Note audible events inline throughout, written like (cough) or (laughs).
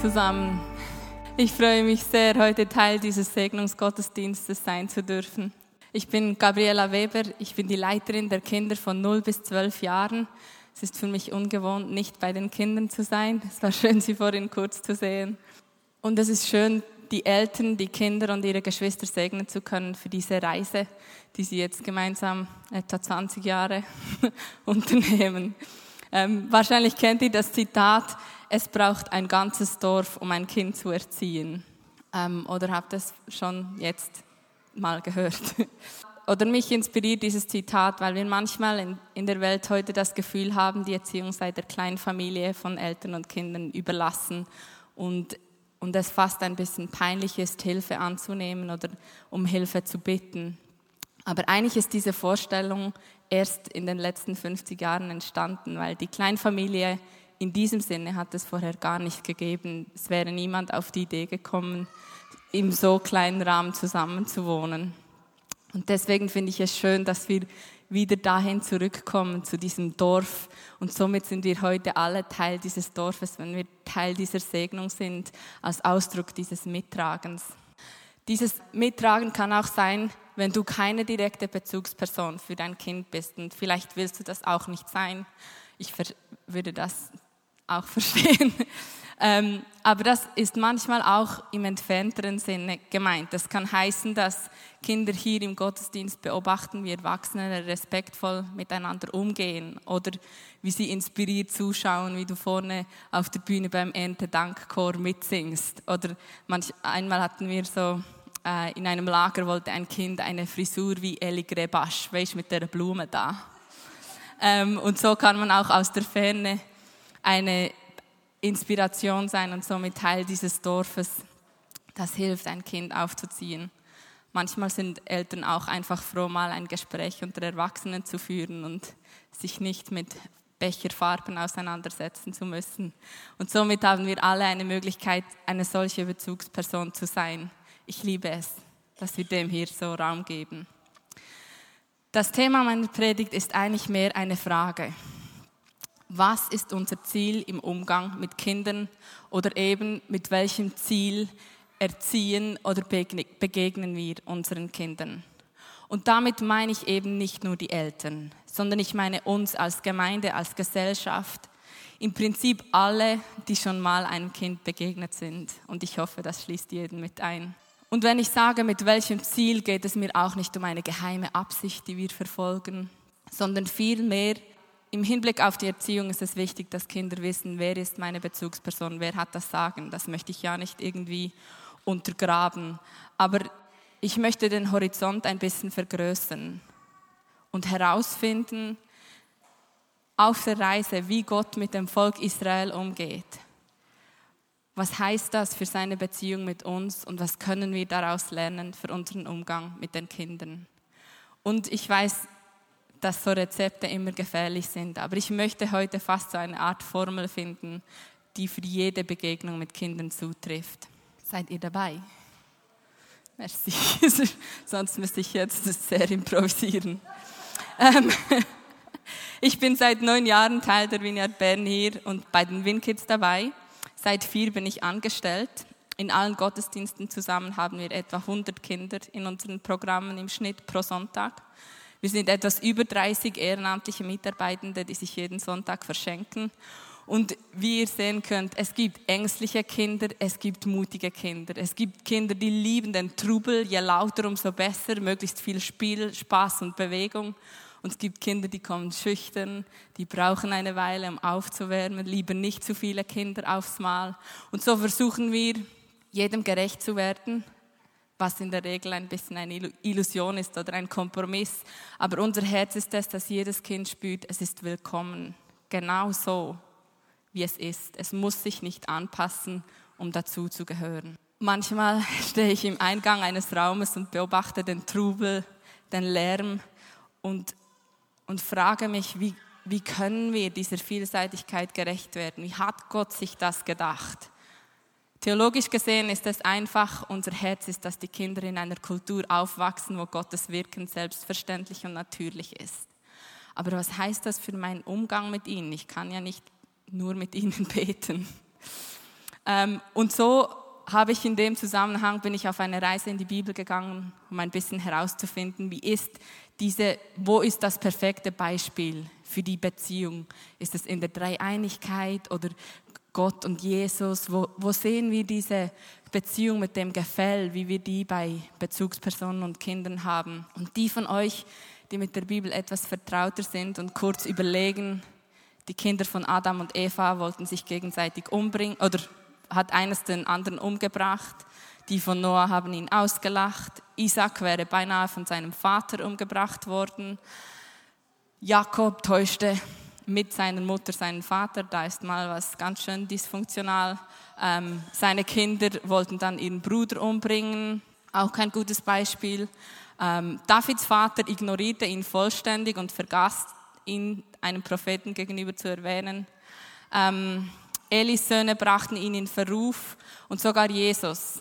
Zusammen. Ich freue mich sehr, heute Teil dieses Segnungsgottesdienstes sein zu dürfen. Ich bin Gabriela Weber, ich bin die Leiterin der Kinder von 0 bis 12 Jahren. Es ist für mich ungewohnt, nicht bei den Kindern zu sein. Es war schön, Sie vorhin kurz zu sehen. Und es ist schön, die Eltern, die Kinder und ihre Geschwister segnen zu können für diese Reise, die sie jetzt gemeinsam etwa 20 Jahre (laughs) unternehmen. Ähm, wahrscheinlich kennt ihr das Zitat, es braucht ein ganzes Dorf, um ein Kind zu erziehen. Ähm, oder habt ihr es schon jetzt mal gehört? (laughs) oder mich inspiriert dieses Zitat, weil wir manchmal in, in der Welt heute das Gefühl haben, die Erziehung sei der Kleinfamilie von Eltern und Kindern überlassen und und es fast ein bisschen peinlich ist, Hilfe anzunehmen oder um Hilfe zu bitten. Aber eigentlich ist diese Vorstellung erst in den letzten 50 Jahren entstanden, weil die Kleinfamilie in diesem Sinne hat es vorher gar nicht gegeben. Es wäre niemand auf die Idee gekommen, im so kleinen Rahmen zusammenzuwohnen. Und deswegen finde ich es schön, dass wir wieder dahin zurückkommen, zu diesem Dorf. Und somit sind wir heute alle Teil dieses Dorfes, wenn wir Teil dieser Segnung sind, als Ausdruck dieses Mittragens. Dieses Mittragen kann auch sein, wenn du keine direkte Bezugsperson für dein Kind bist. Und vielleicht willst du das auch nicht sein. Ich würde das auch verstehen. (laughs) Ähm, aber das ist manchmal auch im entfernteren Sinne gemeint. Das kann heißen, dass Kinder hier im Gottesdienst beobachten, wie Erwachsene respektvoll miteinander umgehen oder wie sie inspiriert zuschauen, wie du vorne auf der Bühne beim Erntedankchor mitsingst. Oder manch, einmal hatten wir so äh, in einem Lager wollte ein Kind eine Frisur wie Eli Grebasch, weißt mit der Blume da. Ähm, und so kann man auch aus der Ferne eine Inspiration sein und somit Teil dieses Dorfes. Das hilft, ein Kind aufzuziehen. Manchmal sind Eltern auch einfach froh, mal ein Gespräch unter Erwachsenen zu führen und sich nicht mit Becherfarben auseinandersetzen zu müssen. Und somit haben wir alle eine Möglichkeit, eine solche Bezugsperson zu sein. Ich liebe es, dass wir dem hier so Raum geben. Das Thema meiner Predigt ist eigentlich mehr eine Frage was ist unser Ziel im Umgang mit Kindern oder eben mit welchem Ziel erziehen oder begegnen wir unseren Kindern. Und damit meine ich eben nicht nur die Eltern, sondern ich meine uns als Gemeinde, als Gesellschaft, im Prinzip alle, die schon mal einem Kind begegnet sind. Und ich hoffe, das schließt jeden mit ein. Und wenn ich sage, mit welchem Ziel, geht es mir auch nicht um eine geheime Absicht, die wir verfolgen, sondern vielmehr im Hinblick auf die Erziehung ist es wichtig, dass Kinder wissen, wer ist meine Bezugsperson, wer hat das Sagen. Das möchte ich ja nicht irgendwie untergraben. Aber ich möchte den Horizont ein bisschen vergrößern und herausfinden auf der Reise, wie Gott mit dem Volk Israel umgeht. Was heißt das für seine Beziehung mit uns und was können wir daraus lernen für unseren Umgang mit den Kindern? Und ich weiß, dass so Rezepte immer gefährlich sind. Aber ich möchte heute fast so eine Art Formel finden, die für jede Begegnung mit Kindern zutrifft. Seid ihr dabei? Merci. (laughs) Sonst müsste ich jetzt sehr improvisieren. Ähm, (laughs) ich bin seit neun Jahren Teil der Vineyard Bern hier und bei den WinKids dabei. Seit vier bin ich angestellt. In allen Gottesdiensten zusammen haben wir etwa 100 Kinder in unseren Programmen im Schnitt pro Sonntag. Wir sind etwas über 30 ehrenamtliche Mitarbeitende, die sich jeden Sonntag verschenken. Und wie ihr sehen könnt, es gibt ängstliche Kinder, es gibt mutige Kinder. Es gibt Kinder, die lieben den Trubel, je lauter, umso besser, möglichst viel Spiel, Spaß und Bewegung. Und es gibt Kinder, die kommen schüchtern, die brauchen eine Weile, um aufzuwärmen, lieber nicht zu viele Kinder aufs Mal. Und so versuchen wir, jedem gerecht zu werden, was in der Regel ein bisschen eine Illusion ist oder ein Kompromiss. Aber unser Herz ist es, dass jedes Kind spürt, es ist willkommen. Genau so, wie es ist. Es muss sich nicht anpassen um dazu zu gehören. Manchmal (laughs) stehe ich im Eingang eines Raumes und beobachte den Trubel, den Lärm und, und frage mich, wie, wie können wir dieser Vielseitigkeit gerecht werden? Wie hat Gott sich das gedacht? Theologisch gesehen ist es einfach, unser Herz ist, dass die Kinder in einer Kultur aufwachsen, wo Gottes Wirken selbstverständlich und natürlich ist. Aber was heißt das für meinen Umgang mit ihnen? Ich kann ja nicht nur mit (laughs) ihnen beten. Ähm, und so habe ich in dem Zusammenhang, bin ich auf eine Reise in die Bibel gegangen, um ein bisschen herauszufinden, wie ist diese, wo ist das perfekte Beispiel für die Beziehung? Ist es in der Dreieinigkeit oder Gott und Jesus? Wo, wo sehen wir diese Beziehung mit dem Gefäll, wie wir die bei Bezugspersonen und Kindern haben? Und die von euch, die mit der Bibel etwas vertrauter sind und kurz überlegen, die Kinder von Adam und Eva wollten sich gegenseitig umbringen oder hat eines den anderen umgebracht. Die von Noah haben ihn ausgelacht. Isaac wäre beinahe von seinem Vater umgebracht worden. Jakob täuschte mit seiner Mutter seinen Vater. Da ist mal was ganz schön dysfunktional. Ähm, seine Kinder wollten dann ihren Bruder umbringen. Auch kein gutes Beispiel. Ähm, Davids Vater ignorierte ihn vollständig und vergaß ihn einem Propheten gegenüber zu erwähnen. Ähm, Elis Söhne brachten ihn in Verruf und sogar Jesus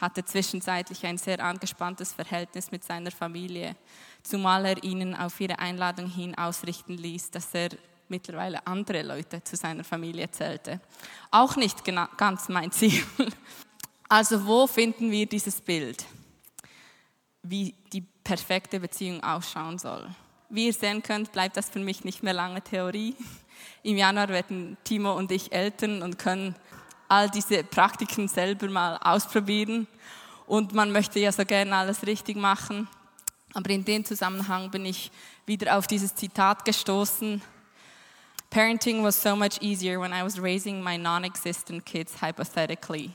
hatte zwischenzeitlich ein sehr angespanntes Verhältnis mit seiner Familie, zumal er ihnen auf ihre Einladung hin ausrichten ließ, dass er mittlerweile andere Leute zu seiner Familie zählte. Auch nicht ganz mein Ziel. (laughs) Also wo finden wir dieses Bild, wie die perfekte Beziehung ausschauen soll? Wie ihr sehen könnt, bleibt das für mich nicht mehr lange Theorie. (laughs) Im Januar werden Timo und ich Eltern und können all diese Praktiken selber mal ausprobieren. Und man möchte ja so gerne alles richtig machen. Aber in dem Zusammenhang bin ich wieder auf dieses Zitat gestoßen. Parenting was so much easier when I was raising my non-existent kids hypothetically.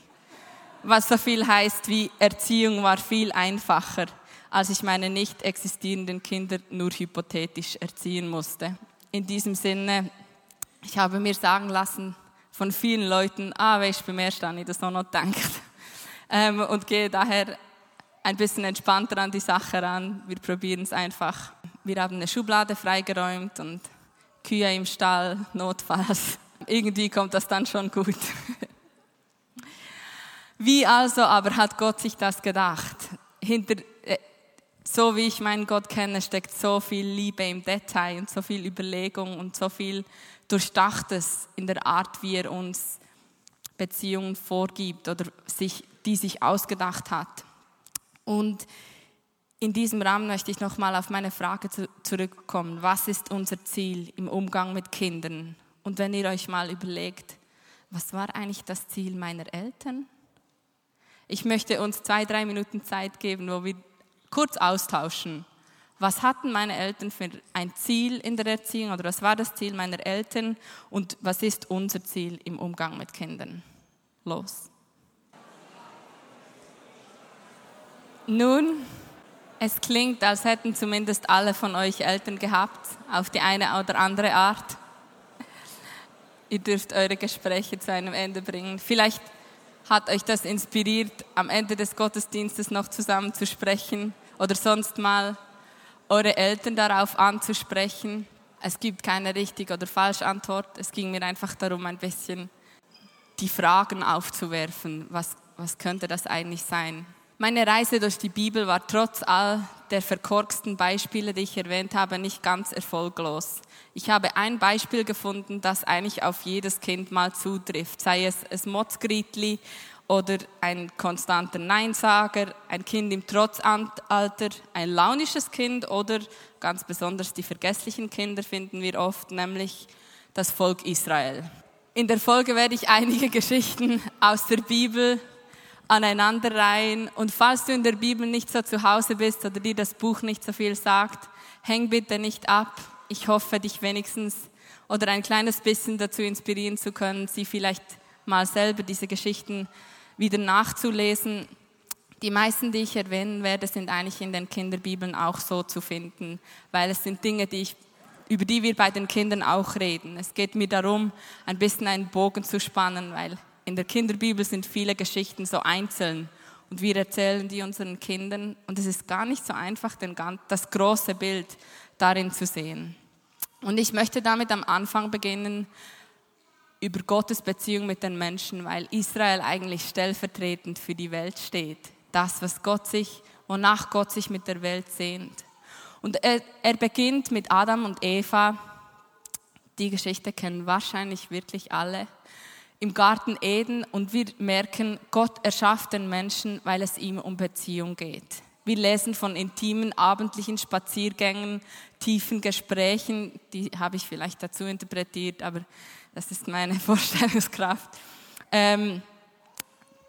Was so viel heißt wie Erziehung war viel einfacher, als ich meine nicht existierenden Kinder nur hypothetisch erziehen musste. In diesem Sinne ich habe mir sagen lassen von vielen Leuten, ah, weißt du, beim ersten habe ich das noch gedacht. Ähm, und gehe daher ein bisschen entspannter an die Sache ran. Wir probieren es einfach. Wir haben eine Schublade freigeräumt und Kühe im Stall, notfalls. Irgendwie kommt das dann schon gut. Wie also aber hat Gott sich das gedacht? Hinter, äh, so wie ich meinen Gott kenne, steckt so viel Liebe im Detail und so viel Überlegung und so viel Durchdachtes in der Art, wie er uns Beziehungen vorgibt oder sich, die sich ausgedacht hat. Und in diesem Rahmen möchte ich nochmal auf meine Frage zu, zurückkommen. Was ist unser Ziel im Umgang mit Kindern? Und wenn ihr euch mal überlegt, was war eigentlich das Ziel meiner Eltern? Ich möchte uns zwei, drei Minuten Zeit geben, wo wir kurz austauschen was hatten meine Eltern für ein Ziel in der Erziehung oder was war das Ziel meiner Eltern und was ist unser Ziel im Umgang mit Kindern? Los. Nun, es klingt, als hätten zumindest alle von euch Eltern gehabt, auf die eine oder andere Art. Ihr dürft eure Gespräche zu einem Ende bringen. Vielleicht hat euch das inspiriert, am Ende des Gottesdienstes noch zusammen zu sprechen oder sonst mal eure Eltern darauf anzusprechen. Es gibt keine richtig oder falsche Antwort. Es ging mir einfach darum, ein bisschen die Fragen aufzuwerfen. Was, was könnte das eigentlich sein? Meine Reise durch die Bibel war trotz all der verkorksten Beispiele, die ich erwähnt habe, nicht ganz erfolglos. Ich habe ein Beispiel gefunden, das eigentlich auf jedes Kind mal zutrifft, sei es ein Motzgritli oder ein konstanter Neinsager, ein Kind im Trotzalter, ein launisches Kind oder ganz besonders die vergesslichen Kinder finden wir oft, nämlich das Volk Israel. In der Folge werde ich einige (laughs) Geschichten aus der Bibel aneinanderreihen und falls du in der Bibel nicht so zu Hause bist oder dir das Buch nicht so viel sagt, häng bitte nicht ab. Ich hoffe, dich wenigstens oder ein kleines bisschen dazu inspirieren zu können, sie vielleicht mal selber diese Geschichten wieder nachzulesen. Die meisten, die ich erwähnen werde, sind eigentlich in den Kinderbibeln auch so zu finden, weil es sind Dinge, die ich, über die wir bei den Kindern auch reden. Es geht mir darum, ein bisschen einen Bogen zu spannen, weil in der Kinderbibel sind viele Geschichten so einzeln und wir erzählen die unseren Kindern und es ist gar nicht so einfach, den, das große Bild darin zu sehen. Und ich möchte damit am Anfang beginnen, über Gottes Beziehung mit den Menschen, weil Israel eigentlich stellvertretend für die Welt steht. Das, was Gott sich, wonach Gott sich mit der Welt sehnt. Und er, er beginnt mit Adam und Eva. Die Geschichte kennen wahrscheinlich wirklich alle. Im Garten Eden und wir merken, Gott erschafft den Menschen, weil es ihm um Beziehung geht. Wir lesen von intimen abendlichen Spaziergängen, tiefen Gesprächen, die habe ich vielleicht dazu interpretiert, aber das ist meine (laughs) Vorstellungskraft. Ähm,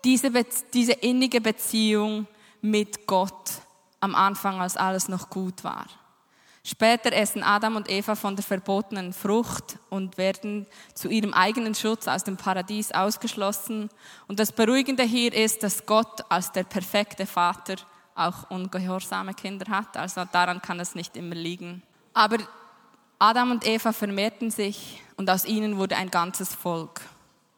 diese, diese innige Beziehung mit Gott am Anfang, als alles noch gut war. Später essen Adam und Eva von der verbotenen Frucht und werden zu ihrem eigenen Schutz aus dem Paradies ausgeschlossen. Und das Beruhigende hier ist, dass Gott als der perfekte Vater auch ungehorsame Kinder hat. Also daran kann es nicht immer liegen. Aber Adam und Eva vermehrten sich und aus ihnen wurde ein ganzes Volk.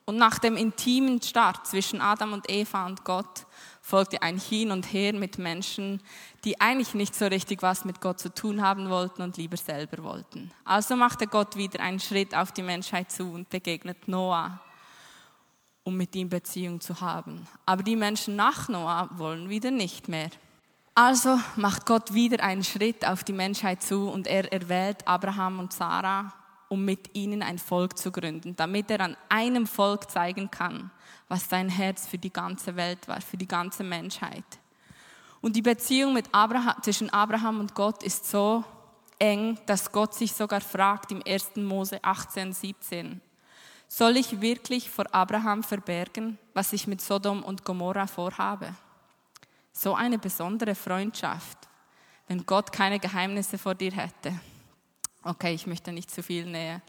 Und nach dem intimen Start zwischen Adam und Eva und Gott folgte ein Hin und Her mit Menschen, die eigentlich nicht so richtig was mit Gott zu tun haben wollten und lieber selber wollten. Also machte Gott wieder einen Schritt auf die Menschheit zu und begegnet Noah, um mit ihm Beziehung zu haben. Aber die Menschen nach Noah wollen wieder nicht mehr. Also macht Gott wieder einen Schritt auf die Menschheit zu und er erwählt Abraham und Sarah, um mit ihnen ein Volk zu gründen, damit er an einem Volk zeigen kann, was sein Herz für die ganze Welt war, für die ganze Menschheit. Und die Beziehung mit Abraham, zwischen Abraham und Gott ist so eng, dass Gott sich sogar fragt im 1. Mose 18, 17, soll ich wirklich vor Abraham verbergen, was ich mit Sodom und Gomorra vorhabe? So eine besondere Freundschaft, wenn Gott keine Geheimnisse vor dir hätte. Okay, ich möchte nicht zu viel näher.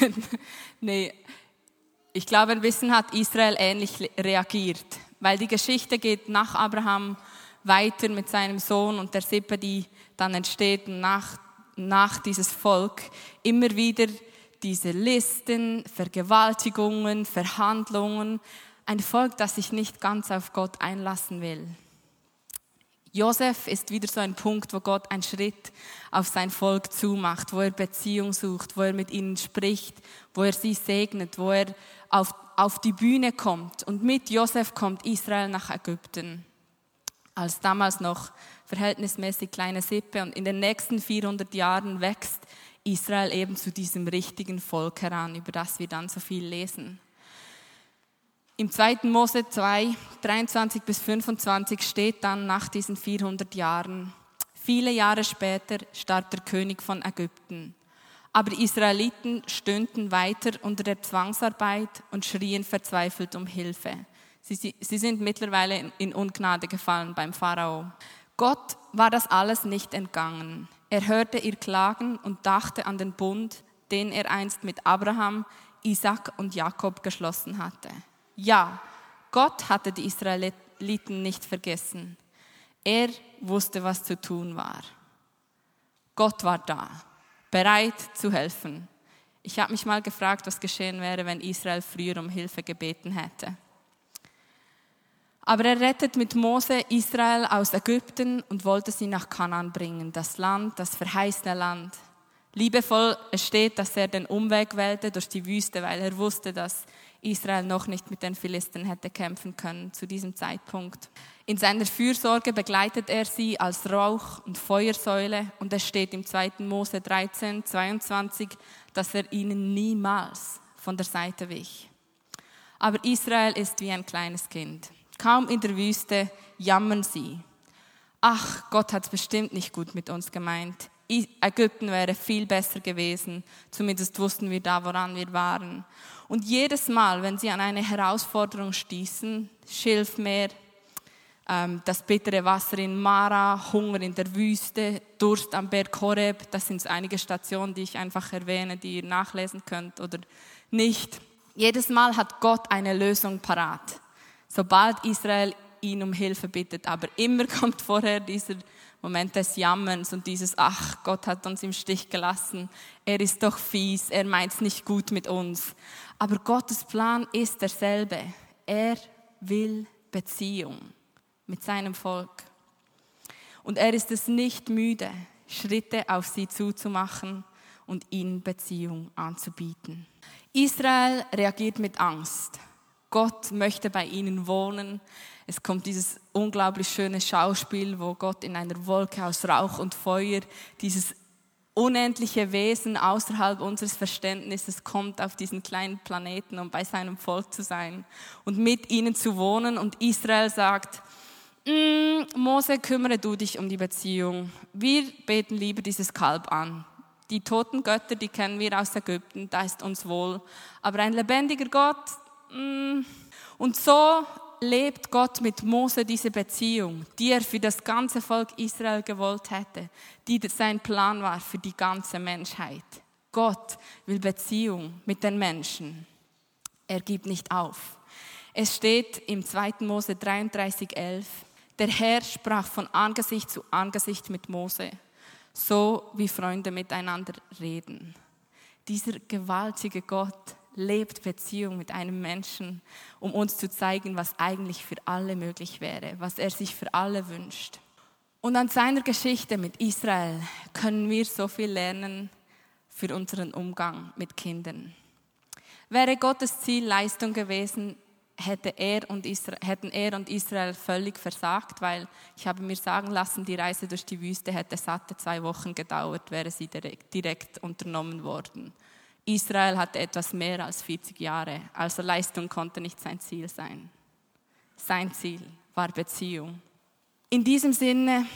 (laughs) nee, ich glaube, ein bisschen hat Israel ähnlich reagiert, weil die Geschichte geht nach Abraham weiter mit seinem Sohn und der Sippe, die dann entsteht nach, nach dieses Volk, immer wieder diese Listen, Vergewaltigungen, Verhandlungen, ein Volk, das sich nicht ganz auf Gott einlassen will. Josef ist wieder so ein Punkt, wo Gott einen Schritt auf sein Volk zumacht, wo er Beziehung sucht, wo er mit ihnen spricht, wo er sie segnet, wo er auf, auf die Bühne kommt. Und mit Josef kommt Israel nach Ägypten, als damals noch verhältnismäßig kleine Sippe. Und in den nächsten 400 Jahren wächst Israel eben zu diesem richtigen Volk heran, über das wir dann so viel lesen. Im 2. Mose 2, 23 bis 25 steht dann nach diesen 400 Jahren, viele Jahre später starb der König von Ägypten. Aber Israeliten stünden weiter unter der Zwangsarbeit und schrien verzweifelt um Hilfe. Sie, sie sind mittlerweile in Ungnade gefallen beim Pharao. Gott war das alles nicht entgangen. Er hörte ihr Klagen und dachte an den Bund, den er einst mit Abraham, Isaac und Jakob geschlossen hatte. Ja, Gott hatte die Israeliten nicht vergessen. Er wusste, was zu tun war. Gott war da, bereit zu helfen. Ich habe mich mal gefragt, was geschehen wäre, wenn Israel früher um Hilfe gebeten hätte. Aber er rettet mit Mose Israel aus Ägypten und wollte sie nach Kanaan bringen, das Land, das verheißene Land. Liebevoll steht, dass er den Umweg wählte durch die Wüste, weil er wusste, dass Israel noch nicht mit den Philisten hätte kämpfen können zu diesem Zeitpunkt. In seiner Fürsorge begleitet er sie als Rauch- und Feuersäule und es steht im 2. Mose 13, 22, dass er ihnen niemals von der Seite wich. Aber Israel ist wie ein kleines Kind. Kaum in der Wüste jammern sie. Ach, Gott hat es bestimmt nicht gut mit uns gemeint. Ägypten wäre viel besser gewesen. Zumindest wussten wir da, woran wir waren. Und jedes Mal, wenn sie an eine Herausforderung stießen, Schilfmeer, ähm, das bittere Wasser in Mara, Hunger in der Wüste, Durst am Berg Horeb, das sind einige Stationen, die ich einfach erwähne, die ihr nachlesen könnt oder nicht. Jedes Mal hat Gott eine Lösung parat, sobald Israel ihn um Hilfe bittet. Aber immer (laughs) kommt vorher dieser Moment des Jammerns und dieses, ach, Gott hat uns im Stich gelassen, er ist doch fies, er meint es nicht gut mit uns. Aber Gottes Plan ist derselbe. Er will Beziehung mit seinem Volk. Und er ist es nicht müde, Schritte auf sie zuzumachen und ihnen Beziehung anzubieten. Israel reagiert mit Angst. Gott möchte bei ihnen wohnen. Es kommt dieses unglaublich schöne Schauspiel, wo Gott in einer Wolke aus Rauch und Feuer, dieses unendliche Wesen außerhalb unseres Verständnisses kommt auf diesen kleinen Planeten, um bei seinem Volk zu sein und mit ihnen zu wohnen. Und Israel sagt, mm, Mose, kümmere du dich um die Beziehung. Wir beten lieber dieses Kalb an. Die toten Götter, die kennen wir aus Ägypten, da ist uns wohl. Aber ein lebendiger Gott, mm. und so lebt Gott mit Mose diese Beziehung, die er für das ganze Volk Israel gewollt hätte, die sein Plan war für die ganze Menschheit. Gott will Beziehung mit den Menschen. Er gibt nicht auf. Es steht im 2. Mose 33,11, der Herr sprach von Angesicht zu Angesicht mit Mose, so wie Freunde miteinander reden. Dieser gewaltige Gott lebt Beziehung mit einem Menschen, um uns zu zeigen, was eigentlich für alle möglich wäre, was er sich für alle wünscht. Und an seiner Geschichte mit Israel können wir so viel lernen für unseren Umgang mit Kindern. Wäre Gottes Ziel Leistung gewesen, hätte er und Israel, hätten er und Israel völlig versagt, weil ich habe mir sagen lassen, die Reise durch die Wüste hätte satte zwei Wochen gedauert, wäre sie direkt, direkt unternommen worden. Israel hatte etwas mehr als 40 Jahre, also Leistung konnte nicht sein Ziel sein. Sein Ziel war Beziehung. In diesem Sinne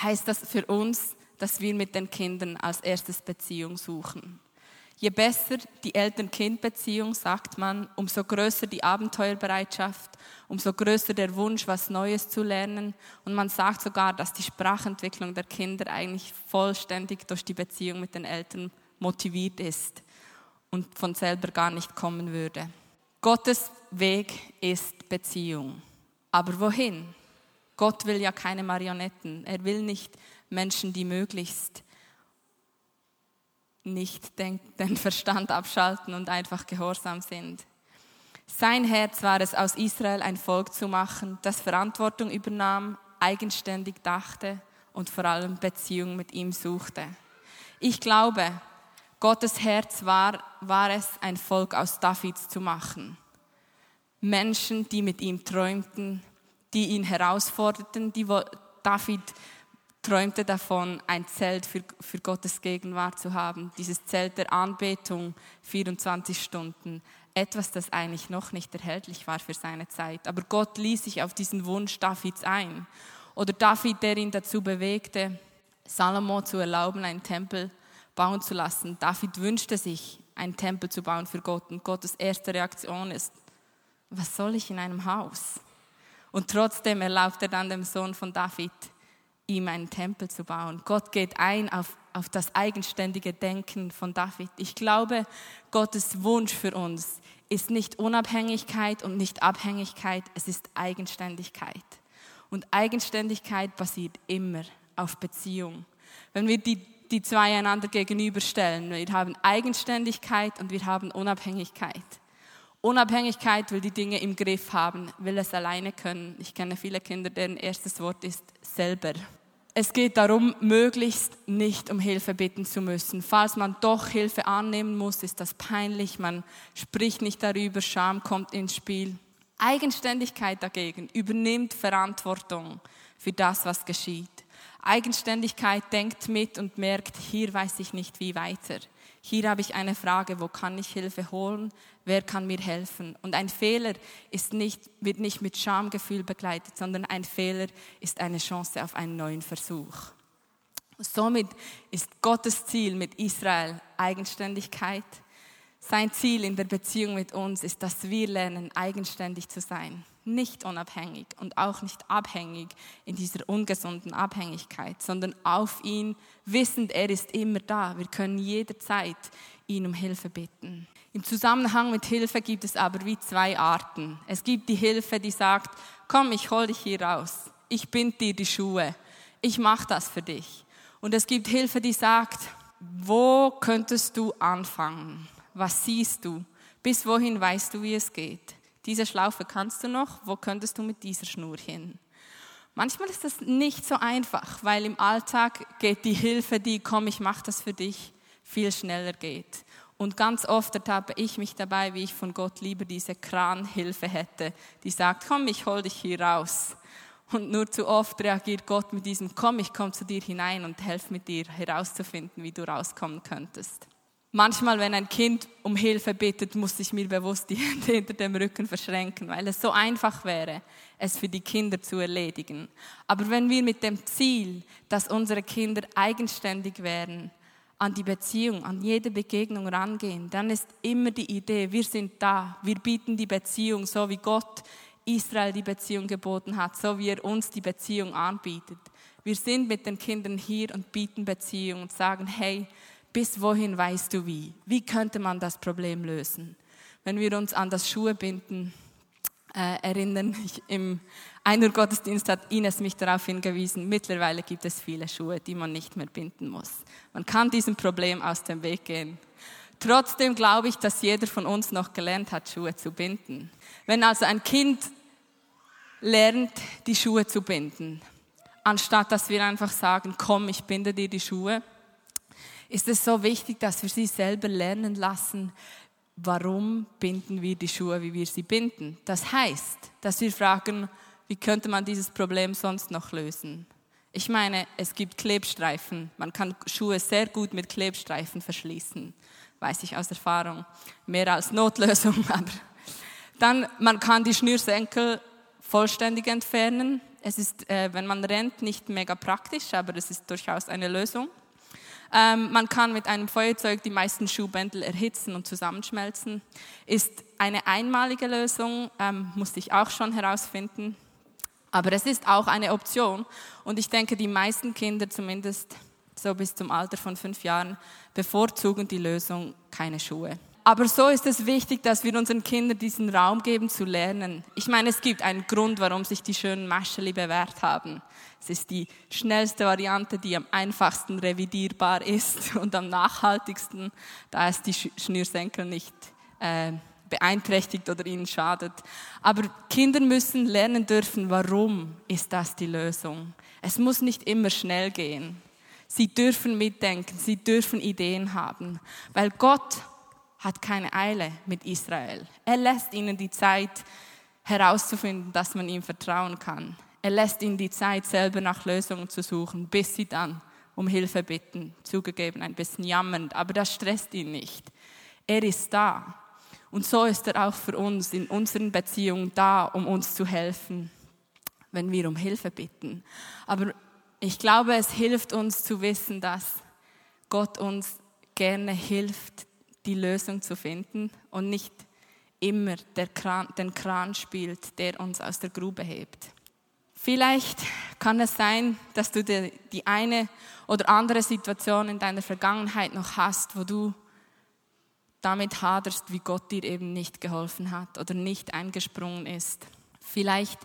heißt das für uns, dass wir mit den Kindern als erstes Beziehung suchen. Je besser die Eltern-Kind-Beziehung, sagt man, umso größer die Abenteuerbereitschaft, umso größer der Wunsch, was Neues zu lernen. Und man sagt sogar, dass die Sprachentwicklung der Kinder eigentlich vollständig durch die Beziehung mit den Eltern motiviert ist und von selber gar nicht kommen würde. Gottes Weg ist Beziehung. Aber wohin? Gott will ja keine Marionetten. Er will nicht Menschen, die möglichst nicht den Verstand abschalten und einfach gehorsam sind. Sein Herz war es, aus Israel ein Volk zu machen, das Verantwortung übernahm, eigenständig dachte und vor allem Beziehung mit ihm suchte. Ich glaube, Gottes Herz war, war es, ein Volk aus Davids zu machen. Menschen, die mit ihm träumten, die ihn herausforderten. Die, David träumte davon, ein Zelt für, für Gottes Gegenwart zu haben. Dieses Zelt der Anbetung, 24 Stunden. Etwas, das eigentlich noch nicht erhältlich war für seine Zeit. Aber Gott ließ sich auf diesen Wunsch Davids ein. Oder David, der ihn dazu bewegte, Salomo zu erlauben, einen Tempel zu bauen zu lassen. David wünschte sich, einen Tempel zu bauen für Gott. Und Gottes erste Reaktion ist, was soll ich in einem Haus? Und trotzdem erlaubt er dann dem Sohn von David, ihm einen Tempel zu bauen. Gott geht ein auf, auf das eigenständige Denken von David. Ich glaube, Gottes Wunsch für uns ist nicht Unabhängigkeit und nicht Abhängigkeit, es ist Eigenständigkeit. Und Eigenständigkeit basiert immer auf Beziehung. Wenn wir die die zwei einander gegenüberstellen. Wir haben Eigenständigkeit und wir haben Unabhängigkeit. Unabhängigkeit will die Dinge im Griff haben, will es alleine können. Ich kenne viele Kinder, deren erstes Wort ist selber. Es geht darum, möglichst nicht um Hilfe bitten zu müssen. Falls man doch Hilfe annehmen muss, ist das peinlich, man spricht nicht darüber, Scham kommt ins Spiel. Eigenständigkeit dagegen übernimmt Verantwortung für das, was geschieht. Eigenständigkeit denkt mit und merkt, hier weiß ich nicht wie weiter. Hier habe ich eine Frage, wo kann ich Hilfe holen? Wer kann mir helfen? Und ein Fehler ist nicht, wird nicht mit Schamgefühl begleitet, sondern ein Fehler ist eine Chance auf einen neuen Versuch. Somit ist Gottes Ziel mit Israel Eigenständigkeit. Sein Ziel in der Beziehung mit uns ist, dass wir lernen, eigenständig zu sein nicht unabhängig und auch nicht abhängig in dieser ungesunden Abhängigkeit, sondern auf ihn wissend, er ist immer da. Wir können jederzeit ihn um Hilfe bitten. Im Zusammenhang mit Hilfe gibt es aber wie zwei Arten. Es gibt die Hilfe, die sagt, komm, ich hol dich hier raus. Ich bind dir die Schuhe. Ich mache das für dich. Und es gibt Hilfe, die sagt, wo könntest du anfangen? Was siehst du? Bis wohin weißt du, wie es geht? Diese Schlaufe kannst du noch, wo könntest du mit dieser Schnur hin? Manchmal ist das nicht so einfach, weil im Alltag geht die Hilfe, die komm, ich mache das für dich, viel schneller geht. Und ganz oft ertappe ich mich dabei, wie ich von Gott lieber diese Kranhilfe hätte, die sagt, komm, ich hol dich hier raus. Und nur zu oft reagiert Gott mit diesem, komm, ich komme zu dir hinein und helfe mit dir herauszufinden, wie du rauskommen könntest. Manchmal, wenn ein Kind um Hilfe bittet, muss ich mir bewusst die (laughs) Hände hinter dem Rücken verschränken, weil es so einfach wäre, es für die Kinder zu erledigen. Aber wenn wir mit dem Ziel, dass unsere Kinder eigenständig werden, an die Beziehung, an jede Begegnung rangehen, dann ist immer die Idee, wir sind da, wir bieten die Beziehung so, wie Gott Israel die Beziehung geboten hat, so wie er uns die Beziehung anbietet. Wir sind mit den Kindern hier und bieten Beziehung und sagen, hey, bis wohin weißt du wie? Wie könnte man das Problem lösen? Wenn wir uns an das Schuhebinden äh, erinnern, (laughs) ich, im Einer Gottesdienst hat Ines mich darauf hingewiesen, mittlerweile gibt es viele Schuhe, die man nicht mehr binden muss. Man kann diesem Problem aus dem Weg gehen. Trotzdem glaube ich, dass jeder von uns noch gelernt hat, Schuhe zu binden. Wenn also ein Kind lernt, die Schuhe zu binden, anstatt dass wir einfach sagen, komm, ich binde dir die Schuhe, ist es so wichtig, dass wir sie selber lernen lassen, warum binden wir die Schuhe, wie wir sie binden. Das heißt, dass wir fragen, wie könnte man dieses Problem sonst noch lösen? Ich meine, es gibt Klebstreifen. Man kann Schuhe sehr gut mit Klebstreifen verschließen. Weiß ich aus Erfahrung. Mehr als Notlösung, (laughs) aber dann, man kann die Schnürsenkel vollständig entfernen. Es ist, äh, wenn man rennt, nicht mega praktisch, aber es ist durchaus eine Lösung. Ähm, man kann mit einem Feuerzeug die meisten Schuhbändel erhitzen und zusammenschmelzen. Ist eine einmalige Lösung, ähm, musste ich auch schon herausfinden. Aber es ist auch eine Option. Und ich denke, die meisten Kinder, zumindest so bis zum Alter von fünf Jahren, bevorzugen die Lösung keine Schuhe. Aber so ist es wichtig, dass wir unseren Kindern diesen Raum geben zu lernen. Ich meine, es gibt einen Grund, warum sich die schönen Mascheli bewährt haben. Es ist die schnellste Variante, die am einfachsten revidierbar ist (laughs) und am nachhaltigsten, da es die Schnürsenkel nicht äh, beeinträchtigt oder ihnen schadet. Aber Kinder müssen lernen dürfen, warum ist das die Lösung. Es muss nicht immer schnell gehen. Sie dürfen mitdenken, sie dürfen Ideen haben, weil Gott hat keine Eile mit Israel. Er lässt ihnen die Zeit herauszufinden, dass man ihm vertrauen kann. Er lässt ihnen die Zeit, selber nach Lösungen zu suchen, bis sie dann um Hilfe bitten. Zugegeben, ein bisschen jammernd, aber das stresst ihn nicht. Er ist da. Und so ist er auch für uns in unseren Beziehungen da, um uns zu helfen, wenn wir um Hilfe bitten. Aber ich glaube, es hilft uns zu wissen, dass Gott uns gerne hilft, die Lösung zu finden und nicht immer Kran, den Kran spielt, der uns aus der Grube hebt. Vielleicht kann es sein, dass du die eine oder andere Situation in deiner Vergangenheit noch hast, wo du damit haderst, wie Gott dir eben nicht geholfen hat oder nicht eingesprungen ist. Vielleicht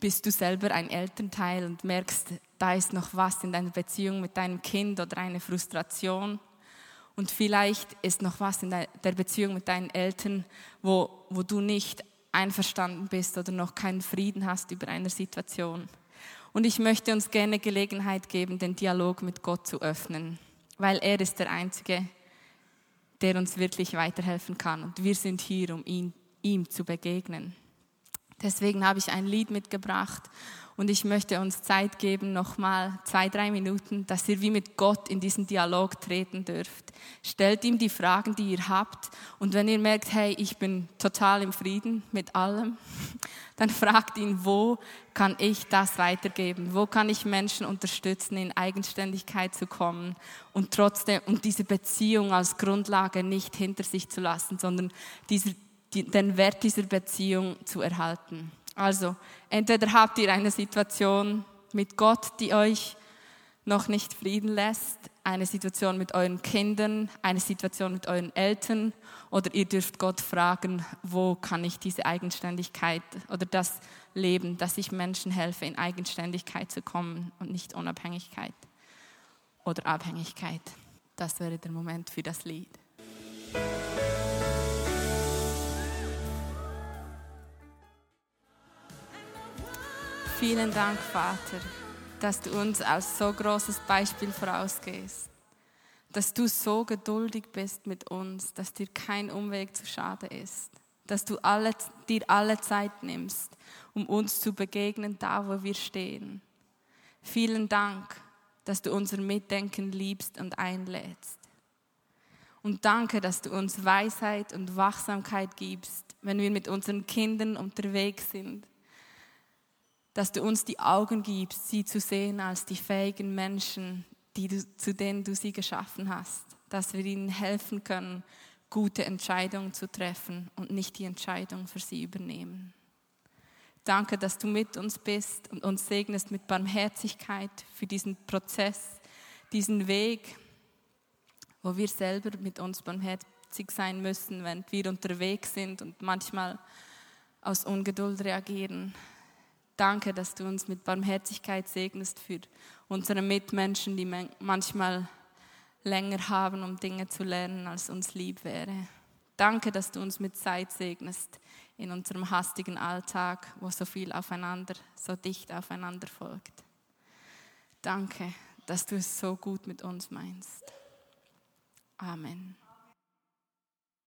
bist du selber ein Elternteil und merkst, da ist noch was in deiner Beziehung mit deinem Kind oder eine Frustration und vielleicht ist noch was in der Beziehung mit deinen Eltern, wo, wo du nicht einverstanden bist oder noch keinen Frieden hast über eine Situation. Und ich möchte uns gerne Gelegenheit geben, den Dialog mit Gott zu öffnen, weil er ist der Einzige, der uns wirklich weiterhelfen kann. Und wir sind hier, um ihn, ihm zu begegnen. Deswegen habe ich ein Lied mitgebracht und ich möchte uns Zeit geben, nochmal zwei, drei Minuten, dass ihr wie mit Gott in diesen Dialog treten dürft. Stellt ihm die Fragen, die ihr habt. Und wenn ihr merkt, hey, ich bin total im Frieden mit allem, (laughs) dann fragt ihn, wo kann ich das weitergeben? Wo kann ich Menschen unterstützen, in Eigenständigkeit zu kommen und trotzdem, und diese Beziehung als Grundlage nicht hinter sich zu lassen, sondern dieser, die, den Wert dieser Beziehung zu erhalten. Also, entweder habt ihr eine Situation mit Gott, die euch noch nicht Frieden lässt, eine Situation mit euren Kindern, eine Situation mit euren Eltern oder ihr dürft Gott fragen, wo kann ich diese Eigenständigkeit oder das Leben, dass ich Menschen helfe, in Eigenständigkeit zu kommen und nicht Unabhängigkeit oder Abhängigkeit. Das wäre der Moment für das Lied. Vielen Dank, Vater dass du uns als so großes Beispiel vorausgehst. Dass du so geduldig bist mit uns, dass dir kein Umweg zu schade ist. Dass du alle, dir alle Zeit nimmst, um uns zu begegnen, da wo wir stehen. Vielen Dank, dass du unser Mitdenken liebst und einlädst. Und danke, dass du uns Weisheit und Wachsamkeit gibst, wenn wir mit unseren Kindern unterwegs sind dass du uns die Augen gibst, sie zu sehen als die fähigen Menschen, die du, zu denen du sie geschaffen hast, dass wir ihnen helfen können, gute Entscheidungen zu treffen und nicht die Entscheidung für sie übernehmen. Danke, dass du mit uns bist und uns segnest mit Barmherzigkeit für diesen Prozess, diesen Weg, wo wir selber mit uns barmherzig sein müssen, wenn wir unterwegs sind und manchmal aus Ungeduld reagieren. Danke, dass du uns mit Barmherzigkeit segnest für unsere Mitmenschen, die manchmal länger haben, um Dinge zu lernen, als uns lieb wäre. Danke, dass du uns mit Zeit segnest in unserem hastigen Alltag, wo so viel aufeinander, so dicht aufeinander folgt. Danke, dass du es so gut mit uns meinst. Amen.